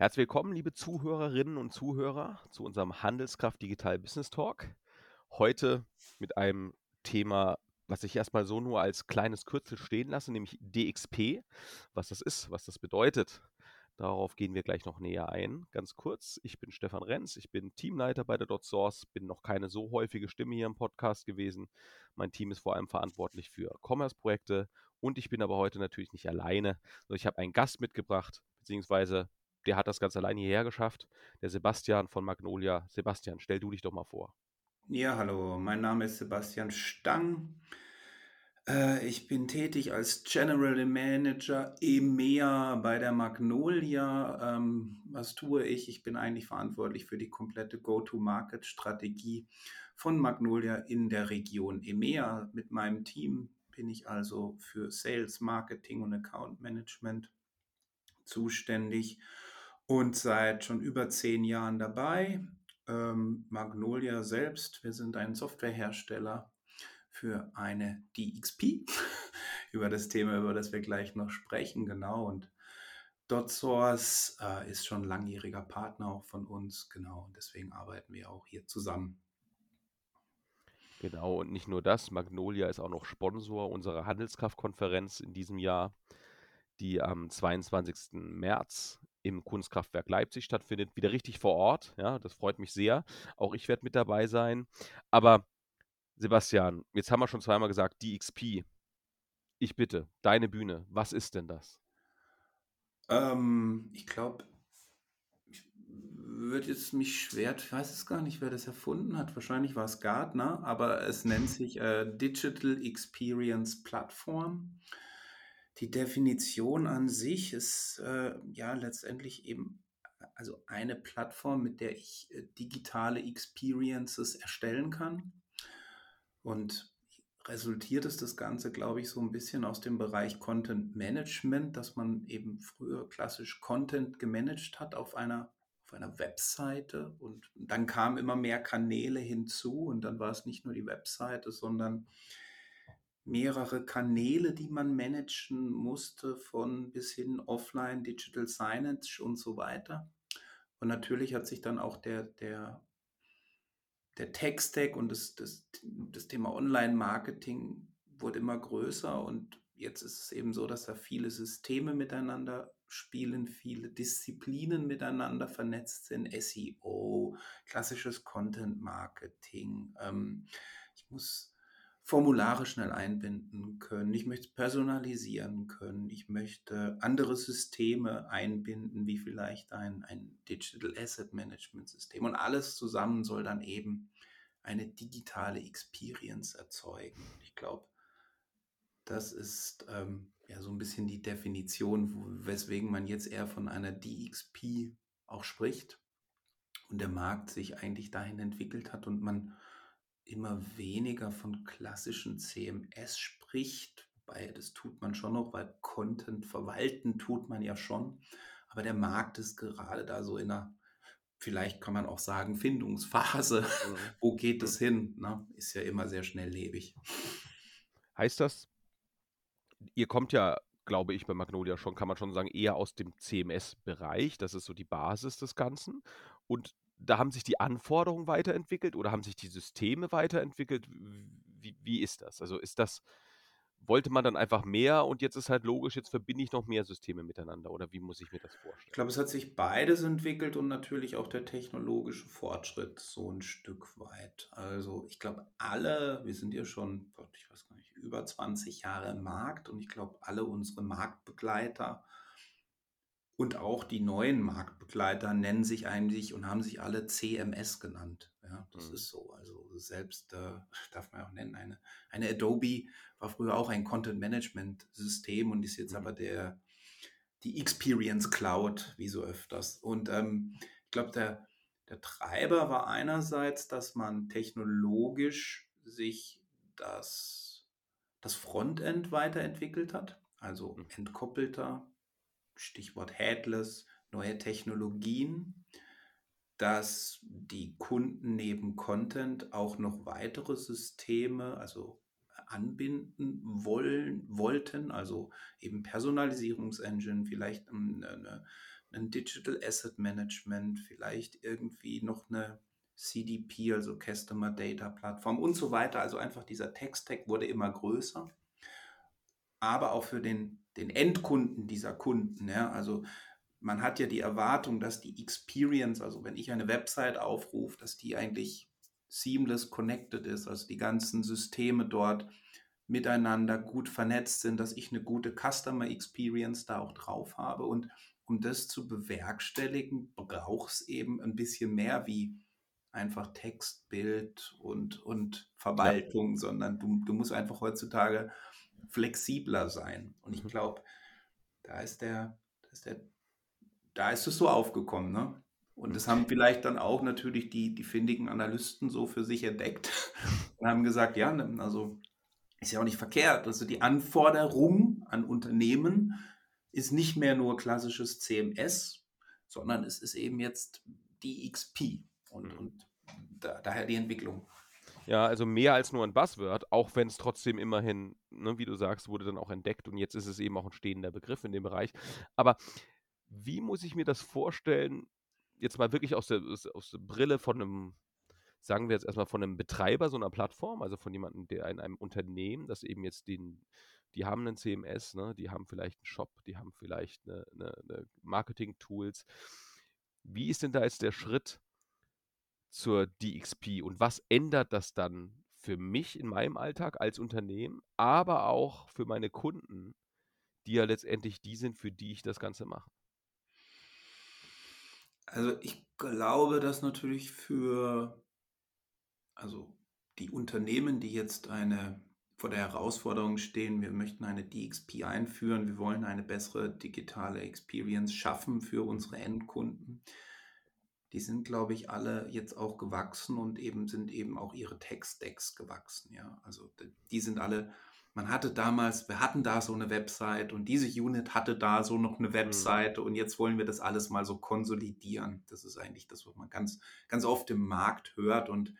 Herzlich willkommen, liebe Zuhörerinnen und Zuhörer, zu unserem Handelskraft Digital Business Talk. Heute mit einem Thema, was ich erstmal so nur als kleines Kürzel stehen lasse, nämlich DXP. Was das ist, was das bedeutet, darauf gehen wir gleich noch näher ein. Ganz kurz, ich bin Stefan Renz, ich bin Teamleiter bei der DotSource, bin noch keine so häufige Stimme hier im Podcast gewesen. Mein Team ist vor allem verantwortlich für Commerce-Projekte und ich bin aber heute natürlich nicht alleine, ich habe einen Gast mitgebracht, beziehungsweise der hat das ganz allein hierher geschafft. Der Sebastian von Magnolia. Sebastian, stell du dich doch mal vor. Ja, hallo, mein Name ist Sebastian Stang. Äh, ich bin tätig als General Manager EMEA bei der Magnolia. Ähm, was tue ich? Ich bin eigentlich verantwortlich für die komplette Go-to-Market-Strategie von Magnolia in der Region EMEA. Mit meinem Team bin ich also für Sales, Marketing und Account Management zuständig und seit schon über zehn Jahren dabei. Ähm, Magnolia selbst, wir sind ein Softwarehersteller für eine DXP, über das Thema, über das wir gleich noch sprechen, genau. Und DotSource äh, ist schon langjähriger Partner auch von uns, genau. Und deswegen arbeiten wir auch hier zusammen. Genau, und nicht nur das, Magnolia ist auch noch Sponsor unserer Handelskraftkonferenz in diesem Jahr, die am 22. März im Kunstkraftwerk Leipzig stattfindet, wieder richtig vor Ort. Ja, das freut mich sehr. Auch ich werde mit dabei sein. Aber Sebastian, jetzt haben wir schon zweimal gesagt, DXP. Ich bitte, deine Bühne. Was ist denn das? Ähm, ich glaube, wird jetzt mich schwer, ich weiß es gar nicht, wer das erfunden hat. Wahrscheinlich war es Gartner, aber es nennt sich äh, Digital Experience Platform die Definition an sich ist äh, ja letztendlich eben also eine Plattform, mit der ich äh, digitale Experiences erstellen kann. Und resultiert ist das Ganze, glaube ich, so ein bisschen aus dem Bereich Content Management, dass man eben früher klassisch Content gemanagt hat auf einer, auf einer Webseite und dann kamen immer mehr Kanäle hinzu und dann war es nicht nur die Webseite, sondern mehrere Kanäle, die man managen musste, von bis hin offline, Digital Signage und so weiter. Und natürlich hat sich dann auch der, der, der Tech-Stack und das, das, das Thema Online-Marketing wurde immer größer und jetzt ist es eben so, dass da viele Systeme miteinander spielen, viele Disziplinen miteinander vernetzt sind, SEO, klassisches Content-Marketing. Ähm, ich muss Formulare schnell einbinden können. Ich möchte personalisieren können. Ich möchte andere Systeme einbinden, wie vielleicht ein, ein Digital Asset Management System. Und alles zusammen soll dann eben eine digitale Experience erzeugen. Ich glaube, das ist ähm, ja so ein bisschen die Definition, weswegen man jetzt eher von einer DXP auch spricht und der Markt sich eigentlich dahin entwickelt hat und man immer weniger von klassischen CMS spricht, wobei das tut man schon noch, weil Content verwalten tut man ja schon. Aber der Markt ist gerade da so in einer, vielleicht kann man auch sagen, Findungsphase. Mhm. Wo geht es hin? Ne? Ist ja immer sehr schnelllebig. Heißt das, ihr kommt ja, glaube ich, bei Magnolia schon, kann man schon sagen, eher aus dem CMS-Bereich. Das ist so die Basis des Ganzen. Und da haben sich die Anforderungen weiterentwickelt oder haben sich die Systeme weiterentwickelt? Wie, wie ist das? Also ist das, wollte man dann einfach mehr und jetzt ist halt logisch, jetzt verbinde ich noch mehr Systeme miteinander oder wie muss ich mir das vorstellen? Ich glaube, es hat sich beides entwickelt und natürlich auch der technologische Fortschritt so ein Stück weit. Also ich glaube, alle, wir sind ja schon, ich weiß gar nicht, über 20 Jahre im Markt und ich glaube, alle unsere Marktbegleiter und auch die neuen Marktbegleiter nennen sich eigentlich und haben sich alle CMS genannt. Ja, das mhm. ist so. Also selbst äh, darf man auch nennen, eine, eine Adobe war früher auch ein Content-Management-System und ist jetzt mhm. aber der, die Experience Cloud, wie so öfters. Und ähm, ich glaube, der, der Treiber war einerseits, dass man technologisch sich das, das Frontend weiterentwickelt hat, also mhm. entkoppelter, Stichwort Headless, neue Technologien, dass die Kunden neben Content auch noch weitere Systeme, also anbinden wollen, wollten, also eben Personalisierungsengine, vielleicht eine, ein Digital Asset Management, vielleicht irgendwie noch eine CDP, also Customer Data Plattform und so weiter. Also einfach dieser Text-Tag wurde immer größer. Aber auch für den, den Endkunden dieser Kunden. Ja, also man hat ja die Erwartung, dass die Experience, also wenn ich eine Website aufrufe, dass die eigentlich seamless connected ist, also die ganzen Systeme dort miteinander gut vernetzt sind, dass ich eine gute Customer Experience da auch drauf habe. Und um das zu bewerkstelligen, braucht es eben ein bisschen mehr wie einfach Text, Bild und, und Verwaltung, ja. sondern du, du musst einfach heutzutage flexibler sein. Und ich mhm. glaube, da ist der, da ist der, da ist es so aufgekommen, ne? Und das haben vielleicht dann auch natürlich die, die findigen Analysten so für sich entdeckt und haben gesagt, ja, ne, also ist ja auch nicht verkehrt. Also die Anforderung an Unternehmen ist nicht mehr nur klassisches CMS, sondern es ist eben jetzt DXP und, mhm. und da, daher die Entwicklung. Ja, also mehr als nur ein Buzzword, auch wenn es trotzdem immerhin, ne, wie du sagst, wurde dann auch entdeckt und jetzt ist es eben auch ein stehender Begriff in dem Bereich. Aber wie muss ich mir das vorstellen, jetzt mal wirklich aus der, aus der Brille von einem sagen wir jetzt erstmal von einem Betreiber so einer Plattform, also von jemandem, der in einem Unternehmen, das eben jetzt den, die haben einen CMS, ne, die haben vielleicht einen Shop, die haben vielleicht eine, eine, eine Marketing-Tools. Wie ist denn da jetzt der Schritt zur DXP und was ändert das dann für mich in meinem Alltag als Unternehmen, aber auch für meine Kunden, die ja letztendlich die sind, für die ich das Ganze mache? Also ich glaube, dass natürlich für also die Unternehmen, die jetzt eine vor der Herausforderung stehen, wir möchten eine DXP einführen, wir wollen eine bessere digitale Experience schaffen für unsere Endkunden. Die sind, glaube ich, alle jetzt auch gewachsen und eben sind eben auch ihre Tech-Stacks gewachsen. Ja, also die sind alle, man hatte damals, wir hatten da so eine Website und diese Unit hatte da so noch eine. Website mhm. und jetzt wollen wir das alles mal so konsolidieren. Das ist eigentlich das, was man ganz, ganz oft im Markt hört und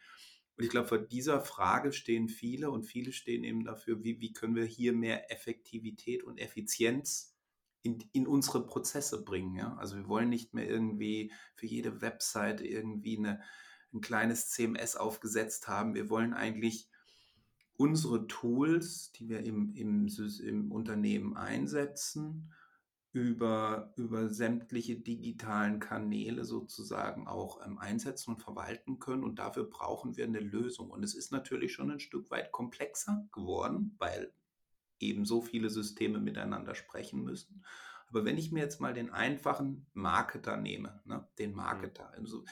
und ich glaube, vor dieser Frage stehen viele und viele stehen eben dafür, wie, wie können wir hier mehr Effektivität und Effizienz in, in unsere Prozesse bringen. Ja? Also wir wollen nicht mehr irgendwie für jede Webseite irgendwie eine, ein kleines CMS aufgesetzt haben. Wir wollen eigentlich unsere Tools, die wir im, im, im Unternehmen einsetzen, über, über sämtliche digitalen Kanäle sozusagen auch ähm, einsetzen und verwalten können. Und dafür brauchen wir eine Lösung. Und es ist natürlich schon ein Stück weit komplexer geworden, weil eben so viele Systeme miteinander sprechen müssen. Aber wenn ich mir jetzt mal den einfachen Marketer nehme, ne, den mhm. Marketer, also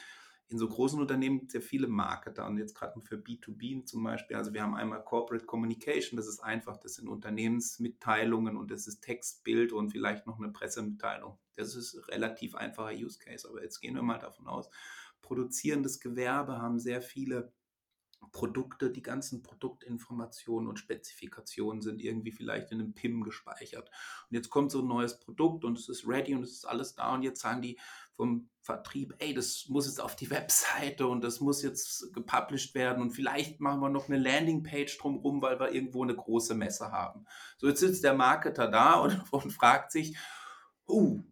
in so großen Unternehmen gibt es ja viele Marketer und jetzt gerade für B2B zum Beispiel. Also wir haben einmal Corporate Communication, das ist einfach, das sind Unternehmensmitteilungen und das ist Text, Bild und vielleicht noch eine Pressemitteilung. Das ist ein relativ einfacher Use Case, aber jetzt gehen wir mal davon aus, produzierendes Gewerbe haben sehr viele Produkte, die ganzen Produktinformationen und Spezifikationen sind irgendwie vielleicht in einem PIM gespeichert. Und jetzt kommt so ein neues Produkt und es ist ready und es ist alles da und jetzt sagen die vom Vertrieb, ey, das muss jetzt auf die Webseite und das muss jetzt gepublished werden und vielleicht machen wir noch eine Landingpage drumherum, weil wir irgendwo eine große Messe haben. So, jetzt sitzt der Marketer da und, und fragt sich, uh,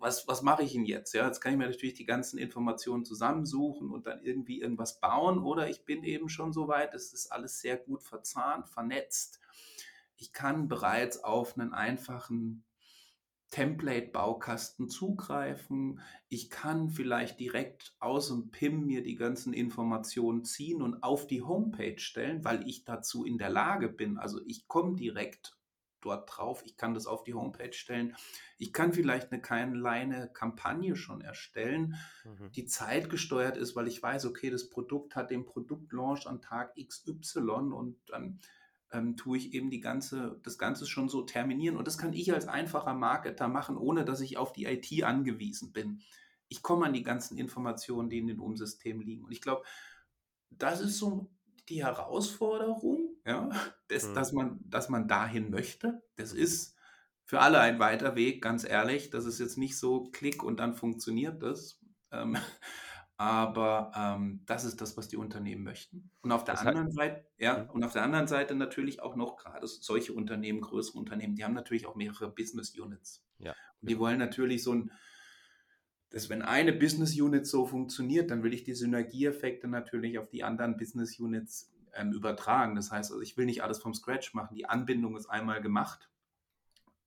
was, was mache ich denn jetzt? Ja, jetzt kann ich mir natürlich die ganzen Informationen zusammensuchen und dann irgendwie irgendwas bauen oder ich bin eben schon so weit, es ist alles sehr gut verzahnt, vernetzt. Ich kann bereits auf einen einfachen Template-Baukasten zugreifen. Ich kann vielleicht direkt aus dem PIM mir die ganzen Informationen ziehen und auf die Homepage stellen, weil ich dazu in der Lage bin. Also ich komme direkt dort drauf. Ich kann das auf die Homepage stellen. Ich kann vielleicht eine kleine Kampagne schon erstellen, mhm. die zeitgesteuert ist, weil ich weiß, okay, das Produkt hat den Produktlaunch an Tag XY und dann ähm, tue ich eben die ganze, das Ganze schon so terminieren. Und das kann ich als einfacher Marketer machen, ohne dass ich auf die IT angewiesen bin. Ich komme an die ganzen Informationen, die in den Umsystemen liegen. Und ich glaube, das ist so die Herausforderung, ja, des, mhm. dass, man, dass man dahin möchte. Das ist für alle ein weiter Weg, ganz ehrlich. Das ist jetzt nicht so Klick und dann funktioniert das. Ähm, aber ähm, das ist das, was die Unternehmen möchten. Und auf der das anderen Seite, ja, mhm. und auf der anderen Seite natürlich auch noch gerade solche Unternehmen, größere Unternehmen, die haben natürlich auch mehrere Business Units. Ja. Und die wollen natürlich so ein dass wenn eine Business Unit so funktioniert, dann will ich die Synergieeffekte natürlich auf die anderen Business Units ähm, übertragen. Das heißt, also ich will nicht alles vom Scratch machen. Die Anbindung ist einmal gemacht,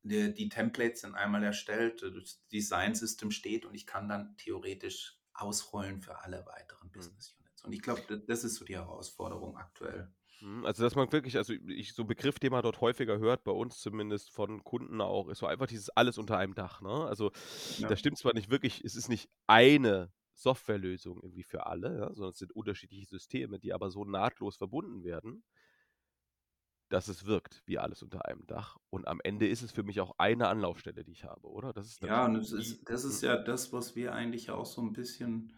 die, die Templates sind einmal erstellt, das Design System steht und ich kann dann theoretisch ausrollen für alle weiteren mhm. Business Units. Und ich glaube, das ist so die Herausforderung aktuell. Mhm, also, dass man wirklich, also ich, so ein Begriff, den man dort häufiger hört, bei uns zumindest von Kunden auch, ist so einfach dieses alles unter einem Dach. Ne? Also, ja. das stimmt zwar nicht wirklich, es ist nicht eine Softwarelösung irgendwie für alle, ja, sondern es sind unterschiedliche Systeme, die aber so nahtlos verbunden werden, dass es wirkt wie alles unter einem Dach. Und am Ende ist es für mich auch eine Anlaufstelle, die ich habe, oder? Das ist ja, und das ist, das ist hm. ja das, was wir eigentlich auch so ein bisschen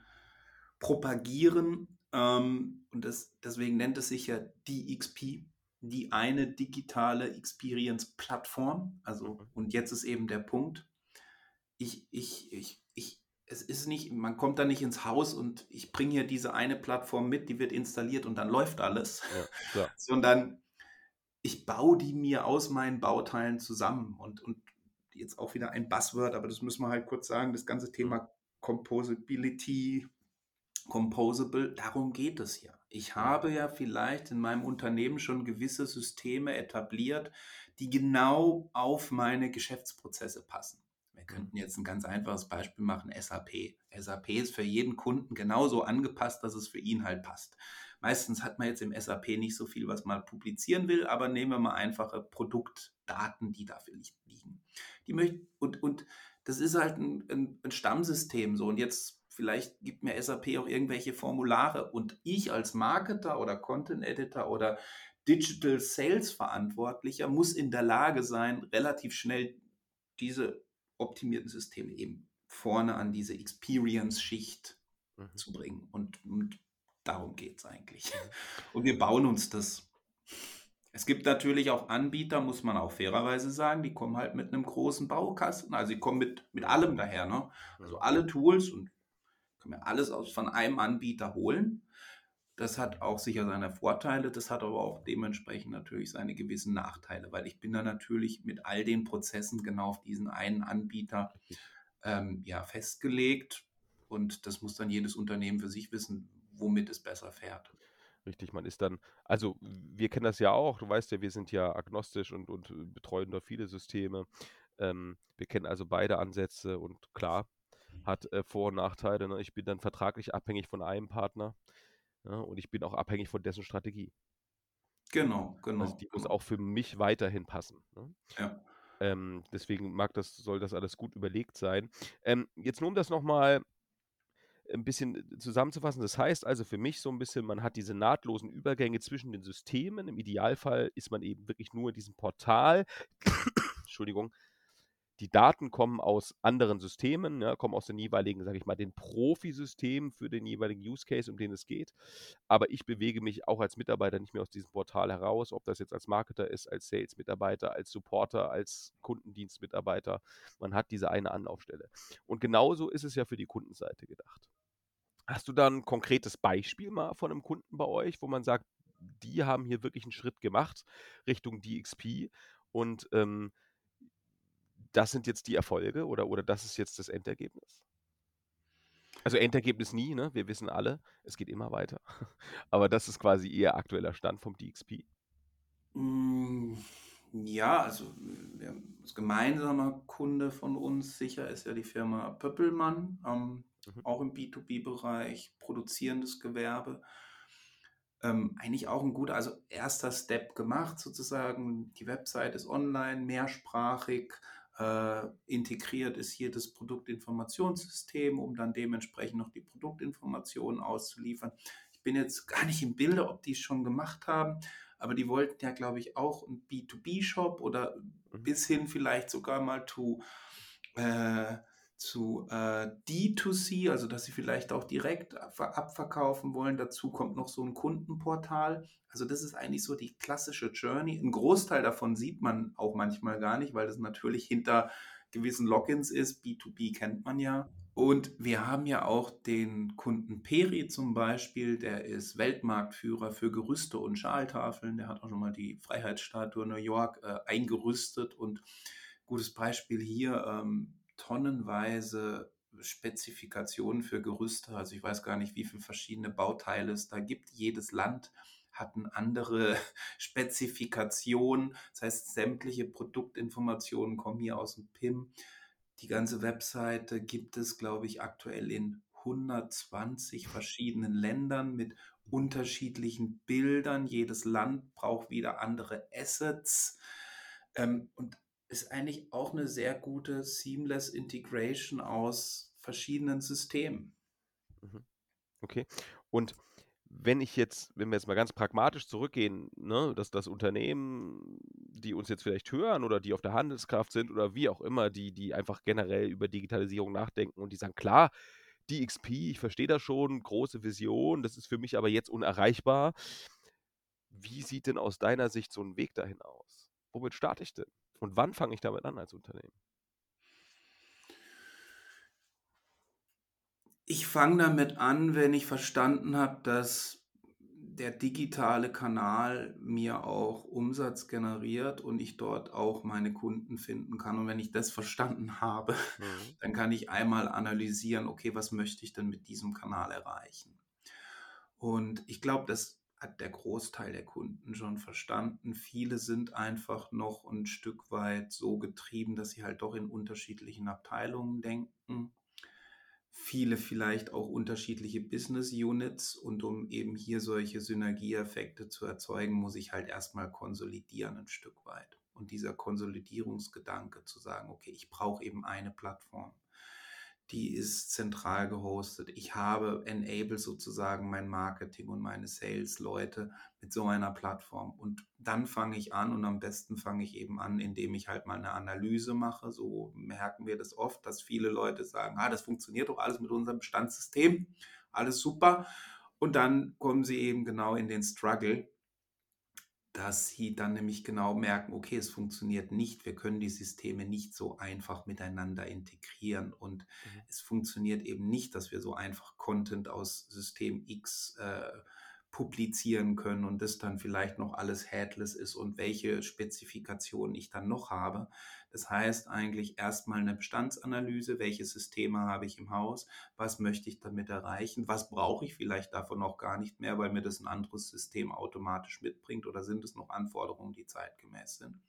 propagieren, ähm, und das, deswegen nennt es sich ja DXP, die eine digitale Experience-Plattform. Also, mhm. und jetzt ist eben der Punkt. Ich, ich, ich, ich, es ist nicht, man kommt da nicht ins Haus und ich bringe hier diese eine Plattform mit, die wird installiert und dann läuft alles, ja, sondern ich baue die mir aus meinen Bauteilen zusammen und, und jetzt auch wieder ein Buzzword, aber das müssen wir halt kurz sagen, das ganze Thema mhm. Composability, Composable, darum geht es ja. Ich habe ja vielleicht in meinem Unternehmen schon gewisse Systeme etabliert, die genau auf meine Geschäftsprozesse passen. Wir könnten jetzt ein ganz einfaches Beispiel machen, SAP. SAP ist für jeden Kunden genauso angepasst, dass es für ihn halt passt. Meistens hat man jetzt im SAP nicht so viel, was man publizieren will, aber nehmen wir mal einfache Produktdaten, die dafür liegen. Die möcht und, und das ist halt ein, ein, ein Stammsystem so. Und jetzt Vielleicht gibt mir SAP auch irgendwelche Formulare und ich als Marketer oder Content Editor oder Digital Sales Verantwortlicher muss in der Lage sein, relativ schnell diese optimierten Systeme eben vorne an diese Experience-Schicht mhm. zu bringen. Und, und darum geht es eigentlich. Und wir bauen uns das. Es gibt natürlich auch Anbieter, muss man auch fairerweise sagen, die kommen halt mit einem großen Baukasten, also die kommen mit, mit allem daher. Ne? Also alle Tools und kann mir alles aus, von einem Anbieter holen. Das hat auch sicher seine Vorteile, das hat aber auch dementsprechend natürlich seine gewissen Nachteile, weil ich bin da natürlich mit all den Prozessen genau auf diesen einen Anbieter ähm, ja, festgelegt und das muss dann jedes Unternehmen für sich wissen, womit es besser fährt. Richtig, man ist dann, also wir kennen das ja auch, du weißt ja, wir sind ja agnostisch und, und betreuen da viele Systeme. Ähm, wir kennen also beide Ansätze und klar, hat äh, Vor- und Nachteile. Ne? Ich bin dann vertraglich abhängig von einem Partner ja, und ich bin auch abhängig von dessen Strategie. Genau, genau. Also die muss auch für mich weiterhin passen. Ne? Ja. Ähm, deswegen mag das, soll das alles gut überlegt sein. Ähm, jetzt nur um das nochmal ein bisschen zusammenzufassen. Das heißt also für mich so ein bisschen, man hat diese nahtlosen Übergänge zwischen den Systemen. Im Idealfall ist man eben wirklich nur in diesem Portal. Entschuldigung, die Daten kommen aus anderen Systemen, ja, kommen aus den jeweiligen, sage ich mal, den Profisystemen für den jeweiligen Use Case, um den es geht. Aber ich bewege mich auch als Mitarbeiter nicht mehr aus diesem Portal heraus, ob das jetzt als Marketer ist, als Sales-Mitarbeiter, als Supporter, als Kundendienstmitarbeiter. Man hat diese eine Anlaufstelle. Und genauso ist es ja für die Kundenseite gedacht. Hast du da ein konkretes Beispiel mal von einem Kunden bei euch, wo man sagt, die haben hier wirklich einen Schritt gemacht Richtung DXP und ähm, das sind jetzt die Erfolge oder, oder das ist jetzt das Endergebnis? Also Endergebnis nie, ne? Wir wissen alle, es geht immer weiter. Aber das ist quasi ihr aktueller Stand vom DXP. Mm, ja, also das gemeinsame Kunde von uns sicher ist ja die Firma Pöppelmann, ähm, mhm. auch im B2B-Bereich, produzierendes Gewerbe. Ähm, eigentlich auch ein guter, also erster Step gemacht sozusagen. Die Website ist online, mehrsprachig, äh, integriert ist hier das Produktinformationssystem, um dann dementsprechend noch die Produktinformationen auszuliefern. Ich bin jetzt gar nicht im Bilde, ob die es schon gemacht haben, aber die wollten ja, glaube ich, auch einen B2B-Shop oder mhm. bis hin vielleicht sogar mal to, äh, zu äh, D2C, also dass sie vielleicht auch direkt abverkaufen wollen. Dazu kommt noch so ein Kundenportal. Also das ist eigentlich so die klassische Journey. Ein Großteil davon sieht man auch manchmal gar nicht, weil das natürlich hinter gewissen Logins ist. B2B kennt man ja. Und wir haben ja auch den Kunden Peri zum Beispiel, der ist Weltmarktführer für Gerüste und Schaltafeln. Der hat auch schon mal die Freiheitsstatue New York äh, eingerüstet. Und gutes Beispiel hier, ähm, tonnenweise Spezifikationen für Gerüste. Also ich weiß gar nicht, wie viele verschiedene Bauteile es da gibt. Jedes Land hat eine andere Spezifikation. Das heißt, sämtliche Produktinformationen kommen hier aus dem PIM. Die ganze Webseite gibt es, glaube ich, aktuell in 120 verschiedenen Ländern mit unterschiedlichen Bildern. Jedes Land braucht wieder andere Assets. Ähm, und ist eigentlich auch eine sehr gute Seamless Integration aus verschiedenen Systemen. Mhm. Okay. Und wenn ich jetzt, wenn wir jetzt mal ganz pragmatisch zurückgehen, ne, dass das Unternehmen, die uns jetzt vielleicht hören oder die auf der Handelskraft sind oder wie auch immer, die, die einfach generell über Digitalisierung nachdenken und die sagen, klar, die XP, ich verstehe das schon, große Vision, das ist für mich aber jetzt unerreichbar. Wie sieht denn aus deiner Sicht so ein Weg dahin aus? Womit starte ich denn? Und wann fange ich damit an als Unternehmen? Ich fange damit an, wenn ich verstanden habe, dass der digitale Kanal mir auch Umsatz generiert und ich dort auch meine Kunden finden kann. Und wenn ich das verstanden habe, mhm. dann kann ich einmal analysieren, okay, was möchte ich denn mit diesem Kanal erreichen? Und ich glaube, das hat der Großteil der Kunden schon verstanden. Viele sind einfach noch ein Stück weit so getrieben, dass sie halt doch in unterschiedlichen Abteilungen denken viele vielleicht auch unterschiedliche Business Units und um eben hier solche Synergieeffekte zu erzeugen, muss ich halt erstmal konsolidieren ein Stück weit. Und dieser Konsolidierungsgedanke zu sagen, okay, ich brauche eben eine Plattform die ist zentral gehostet. Ich habe enable sozusagen mein Marketing und meine Sales-Leute mit so einer Plattform. Und dann fange ich an und am besten fange ich eben an, indem ich halt mal eine Analyse mache. So merken wir das oft, dass viele Leute sagen, ah, das funktioniert doch alles mit unserem Bestandssystem, alles super. Und dann kommen sie eben genau in den Struggle dass sie dann nämlich genau merken, okay, es funktioniert nicht, wir können die Systeme nicht so einfach miteinander integrieren und mhm. es funktioniert eben nicht, dass wir so einfach Content aus System X äh, publizieren können und das dann vielleicht noch alles headless ist und welche Spezifikationen ich dann noch habe. Das heißt eigentlich erstmal eine Bestandsanalyse, welche Systeme habe ich im Haus, was möchte ich damit erreichen, was brauche ich vielleicht davon noch gar nicht mehr, weil mir das ein anderes System automatisch mitbringt oder sind es noch Anforderungen, die zeitgemäß sind.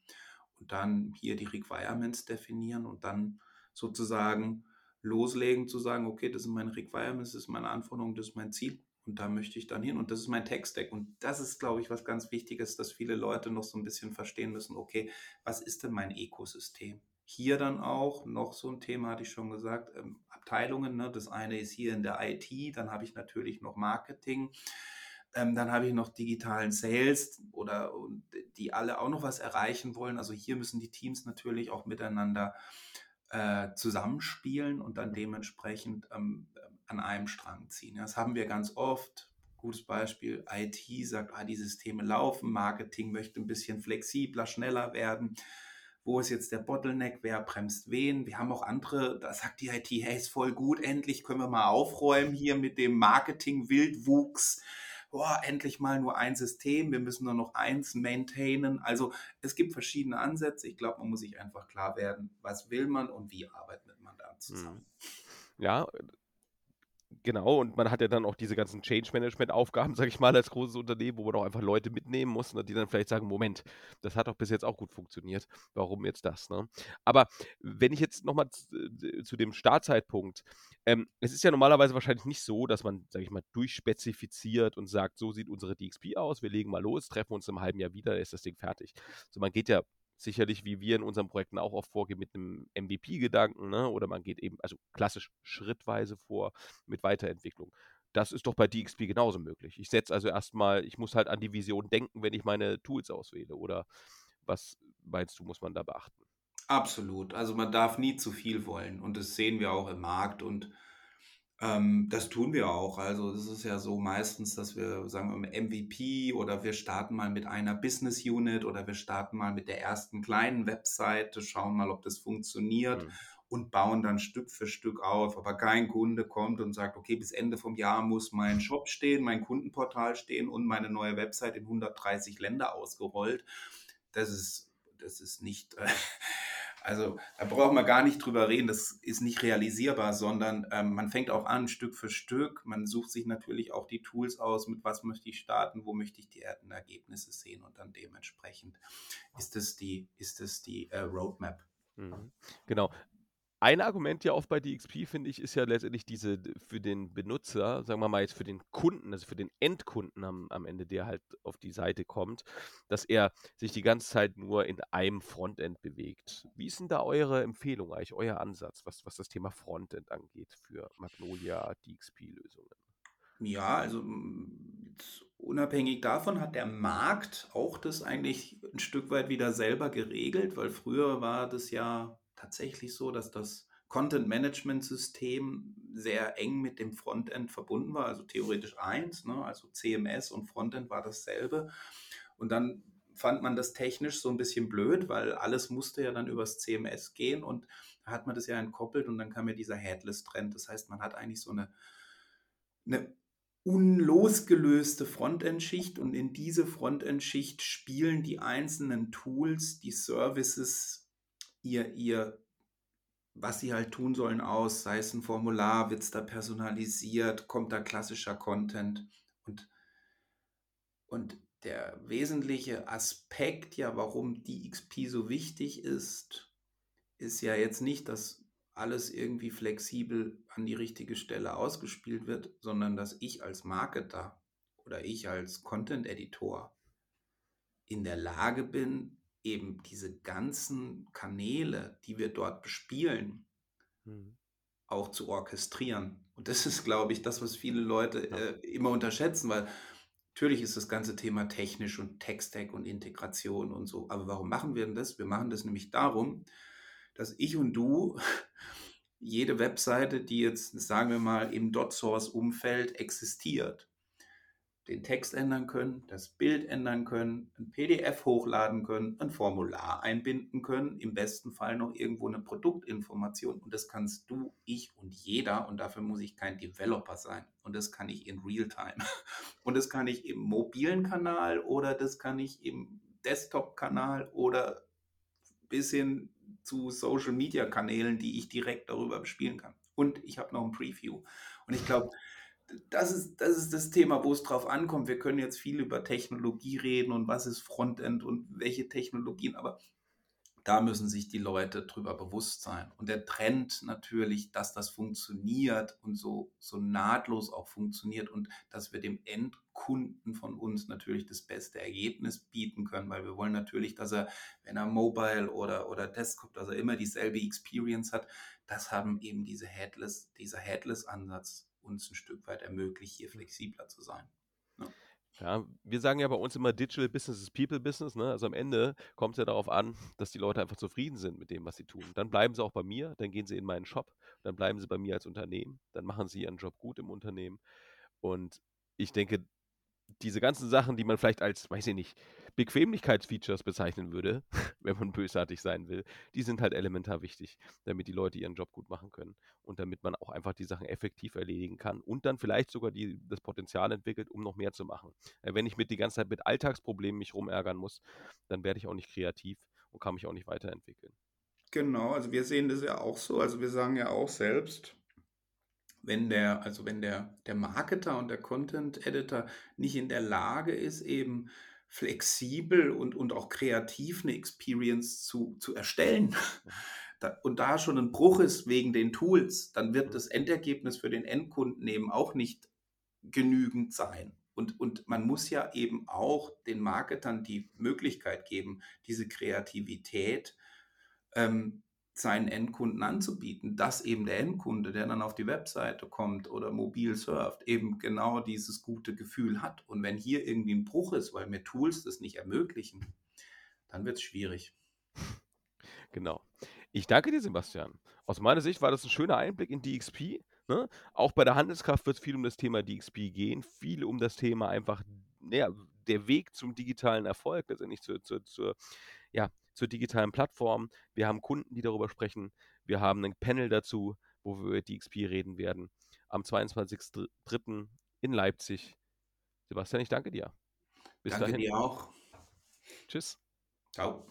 Und dann hier die Requirements definieren und dann sozusagen loslegen zu sagen, okay, das sind meine Requirements, das ist meine Anforderung, das ist mein Ziel und da möchte ich dann hin. Und das ist mein Tech-Stack. Und das ist, glaube ich, was ganz Wichtiges, dass viele Leute noch so ein bisschen verstehen müssen, okay, was ist denn mein Ökosystem? Hier dann auch noch so ein Thema, hatte ich schon gesagt, ähm, Abteilungen. Ne? Das eine ist hier in der IT, dann habe ich natürlich noch Marketing. Ähm, dann habe ich noch digitalen Sales oder die alle auch noch was erreichen wollen. Also hier müssen die Teams natürlich auch miteinander äh, zusammenspielen und dann dementsprechend ähm, an einem Strang ziehen. Das haben wir ganz oft. Gutes Beispiel, IT sagt, ah, die Systeme laufen, Marketing möchte ein bisschen flexibler, schneller werden. Wo ist jetzt der Bottleneck? Wer bremst wen? Wir haben auch andere, da sagt die IT, hey, ist voll gut, endlich können wir mal aufräumen hier mit dem Marketing-Wildwuchs. Boah, endlich mal nur ein System, wir müssen nur noch eins maintainen. Also es gibt verschiedene Ansätze. Ich glaube, man muss sich einfach klar werden, was will man und wie arbeitet man da zusammen. Ja, Genau, und man hat ja dann auch diese ganzen Change-Management-Aufgaben, sage ich mal, als großes Unternehmen, wo man auch einfach Leute mitnehmen muss, ne, die dann vielleicht sagen, Moment, das hat doch bis jetzt auch gut funktioniert, warum jetzt das? Ne? Aber wenn ich jetzt nochmal äh, zu dem Startzeitpunkt, ähm, es ist ja normalerweise wahrscheinlich nicht so, dass man, sage ich mal, durchspezifiziert und sagt, so sieht unsere DXP aus, wir legen mal los, treffen uns im halben Jahr wieder, ist das Ding fertig. So, man geht ja sicherlich, wie wir in unseren Projekten auch oft vorgehen, mit einem MVP-Gedanken, ne? oder man geht eben, also klassisch schrittweise vor mit Weiterentwicklung. Das ist doch bei DXP genauso möglich. Ich setze also erstmal, ich muss halt an die Vision denken, wenn ich meine Tools auswähle. Oder was meinst du, muss man da beachten? Absolut. Also man darf nie zu viel wollen. Und das sehen wir auch im Markt. Und ähm, das tun wir auch. Also es ist ja so meistens, dass wir sagen wir MVP oder wir starten mal mit einer Business Unit oder wir starten mal mit der ersten kleinen Webseite, schauen mal, ob das funktioniert mhm. und bauen dann Stück für Stück auf. Aber kein Kunde kommt und sagt, okay, bis Ende vom Jahr muss mein Shop stehen, mein Kundenportal stehen und meine neue Website in 130 Länder ausgerollt. Das ist, das ist nicht... Äh, Also da brauchen wir gar nicht drüber reden, das ist nicht realisierbar, sondern ähm, man fängt auch an, Stück für Stück. Man sucht sich natürlich auch die Tools aus, mit was möchte ich starten, wo möchte ich die Ergebnisse sehen und dann dementsprechend ist es die, ist es die äh, Roadmap. Mhm. Genau. Ein Argument ja oft bei DXP, finde ich, ist ja letztendlich diese für den Benutzer, sagen wir mal jetzt für den Kunden, also für den Endkunden am, am Ende, der halt auf die Seite kommt, dass er sich die ganze Zeit nur in einem Frontend bewegt. Wie ist denn da eure Empfehlung eigentlich, euer Ansatz, was, was das Thema Frontend angeht für Magnolia DXP-Lösungen? Ja, also unabhängig davon hat der Markt auch das eigentlich ein Stück weit wieder selber geregelt, weil früher war das ja tatsächlich so, dass das Content-Management-System sehr eng mit dem Frontend verbunden war, also theoretisch eins, ne? also CMS und Frontend war dasselbe. Und dann fand man das technisch so ein bisschen blöd, weil alles musste ja dann übers CMS gehen und da hat man das ja entkoppelt und dann kam ja dieser Headless-Trend. Das heißt, man hat eigentlich so eine, eine unlosgelöste Frontend-Schicht und in diese Frontend-Schicht spielen die einzelnen Tools, die Services ihr, ihr, was sie halt tun sollen, aus, sei es ein Formular, wird es da personalisiert, kommt da klassischer Content. Und, und der wesentliche Aspekt, ja, warum die XP so wichtig ist, ist ja jetzt nicht, dass alles irgendwie flexibel an die richtige Stelle ausgespielt wird, sondern dass ich als Marketer oder ich als Content-Editor in der Lage bin, eben diese ganzen Kanäle, die wir dort bespielen, mhm. auch zu orchestrieren. Und das ist, glaube ich, das, was viele Leute äh, immer unterschätzen, weil natürlich ist das ganze Thema technisch und Tech-Stack und Integration und so. Aber warum machen wir denn das? Wir machen das nämlich darum, dass ich und du jede Webseite, die jetzt, sagen wir mal, im Dot-Source-Umfeld existiert, den Text ändern können, das Bild ändern können, ein PDF hochladen können, ein Formular einbinden können, im besten Fall noch irgendwo eine Produktinformation. Und das kannst du, ich und jeder. Und dafür muss ich kein Developer sein. Und das kann ich in Realtime. Und das kann ich im mobilen Kanal oder das kann ich im Desktop-Kanal oder bis hin zu Social-Media-Kanälen, die ich direkt darüber bespielen kann. Und ich habe noch ein Preview. Und ich glaube, das ist, das ist das Thema, wo es drauf ankommt. Wir können jetzt viel über Technologie reden und was ist Frontend und welche Technologien, aber da müssen sich die Leute drüber bewusst sein. Und der Trend natürlich, dass das funktioniert und so, so nahtlos auch funktioniert und dass wir dem Endkunden von uns natürlich das beste Ergebnis bieten können, weil wir wollen natürlich, dass er, wenn er Mobile oder, oder Desktop, dass er immer dieselbe Experience hat. Das haben eben diese Headless, dieser Headless-Ansatz uns ein Stück weit ermöglicht, hier flexibler zu sein. Ne? Ja, wir sagen ja bei uns immer, Digital Business ist People Business. Ne? Also am Ende kommt es ja darauf an, dass die Leute einfach zufrieden sind mit dem, was sie tun. Dann bleiben sie auch bei mir, dann gehen sie in meinen Shop, dann bleiben sie bei mir als Unternehmen, dann machen sie ihren Job gut im Unternehmen. Und ich denke, diese ganzen Sachen, die man vielleicht als, weiß ich nicht, Bequemlichkeitsfeatures bezeichnen würde, wenn man bösartig sein will, die sind halt elementar wichtig, damit die Leute ihren Job gut machen können und damit man auch einfach die Sachen effektiv erledigen kann und dann vielleicht sogar die, das Potenzial entwickelt, um noch mehr zu machen. Wenn ich mit die ganze Zeit mit Alltagsproblemen mich rumärgern muss, dann werde ich auch nicht kreativ und kann mich auch nicht weiterentwickeln. Genau, also wir sehen das ja auch so. Also wir sagen ja auch selbst, wenn der, also wenn der, der Marketer und der Content Editor nicht in der Lage ist, eben flexibel und, und auch kreativ eine Experience zu, zu erstellen da, und da schon ein Bruch ist wegen den Tools, dann wird das Endergebnis für den Endkunden eben auch nicht genügend sein. Und, und man muss ja eben auch den Marketern die Möglichkeit geben, diese Kreativität ähm, seinen Endkunden anzubieten, dass eben der Endkunde, der dann auf die Webseite kommt oder mobil surft, eben genau dieses gute Gefühl hat. Und wenn hier irgendwie ein Bruch ist, weil mir Tools das nicht ermöglichen, dann wird es schwierig. Genau. Ich danke dir, Sebastian. Aus meiner Sicht war das ein schöner Einblick in DXP. Ne? Auch bei der Handelskraft wird es viel um das Thema DXP gehen, viel um das Thema einfach, ja, der Weg zum digitalen Erfolg, letztendlich zur, zur, zur ja, zur digitalen Plattform. Wir haben Kunden, die darüber sprechen. Wir haben ein Panel dazu, wo wir über DXP reden werden. Am 22.03. in Leipzig. Sebastian, ich danke dir. Bis danke dahin. dir auch. Tschüss. Ciao.